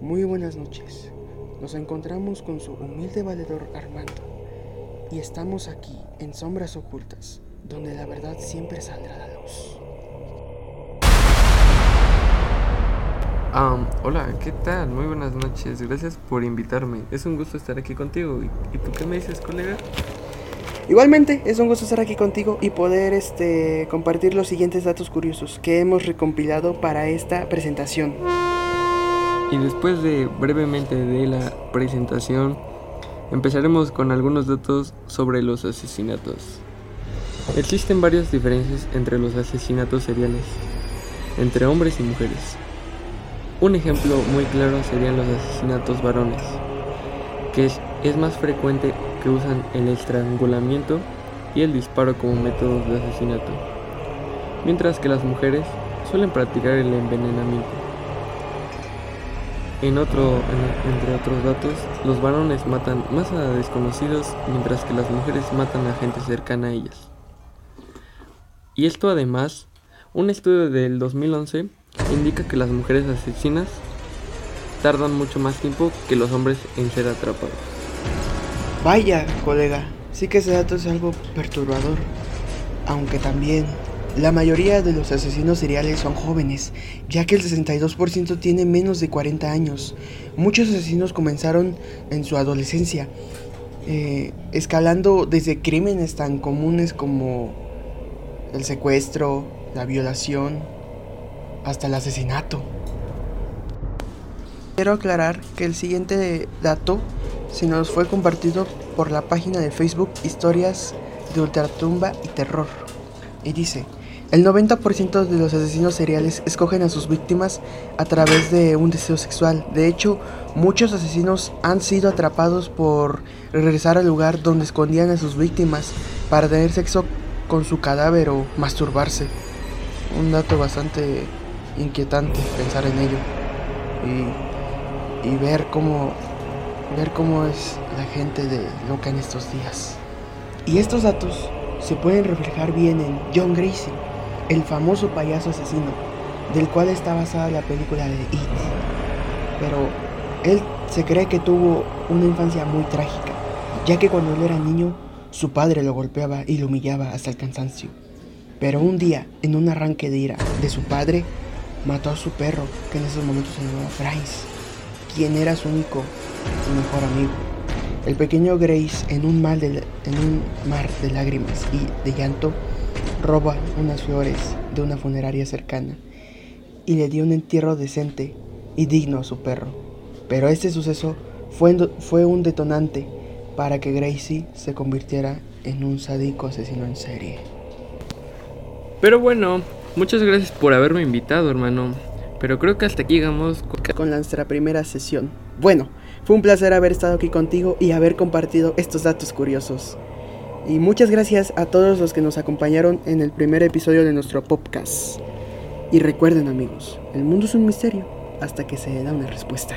Muy buenas noches. Nos encontramos con su humilde valedor Armando y estamos aquí en Sombras Ocultas, donde la verdad siempre saldrá a la luz. Um, hola, ¿qué tal? Muy buenas noches. Gracias por invitarme. Es un gusto estar aquí contigo. ¿Y, y tú qué me dices, colega? Igualmente, es un gusto estar aquí contigo y poder este, compartir los siguientes datos curiosos que hemos recompilado para esta presentación. Y después de brevemente de la presentación, empezaremos con algunos datos sobre los asesinatos. Existen varias diferencias entre los asesinatos seriales, entre hombres y mujeres. Un ejemplo muy claro serían los asesinatos varones, que es, es más frecuente que usan el estrangulamiento y el disparo como métodos de asesinato, mientras que las mujeres suelen practicar el envenenamiento. En otro, en- entre otros datos, los varones matan más a desconocidos, mientras que las mujeres matan a gente cercana a ellas. Y esto además, un estudio del 2011 indica que las mujeres asesinas tardan mucho más tiempo que los hombres en ser atrapados. Vaya, colega, sí que ese dato es algo perturbador. Aunque también, la mayoría de los asesinos seriales son jóvenes, ya que el 62% tiene menos de 40 años. Muchos asesinos comenzaron en su adolescencia, eh, escalando desde crímenes tan comunes como el secuestro, la violación, hasta el asesinato. Quiero aclarar que el siguiente dato se nos fue compartido por la página de Facebook Historias de Ultratumba y Terror. Y dice, el 90% de los asesinos seriales escogen a sus víctimas a través de un deseo sexual. De hecho, muchos asesinos han sido atrapados por regresar al lugar donde escondían a sus víctimas para tener sexo con su cadáver o masturbarse. Un dato bastante inquietante pensar en ello. Y, y ver cómo ver cómo es la gente de loca en estos días. Y estos datos se pueden reflejar bien en John Gracie, el famoso payaso asesino, del cual está basada la película de It. Pero él se cree que tuvo una infancia muy trágica, ya que cuando él era niño, su padre lo golpeaba y lo humillaba hasta el cansancio. Pero un día, en un arranque de ira de su padre, mató a su perro, que en esos momentos se llamaba Bryce, quien era su único y mejor amigo. El pequeño Grace, en un, mal de- en un mar de lágrimas y de llanto, roba unas flores de una funeraria cercana y le dio un entierro decente y digno a su perro. Pero este suceso fue, fue un detonante para que Gracie se convirtiera en un sádico asesino en serie. Pero bueno, muchas gracias por haberme invitado, hermano. Pero creo que hasta aquí llegamos con... con nuestra primera sesión. Bueno, fue un placer haber estado aquí contigo y haber compartido estos datos curiosos. Y muchas gracias a todos los que nos acompañaron en el primer episodio de nuestro podcast. Y recuerden amigos, el mundo es un misterio hasta que se da una respuesta.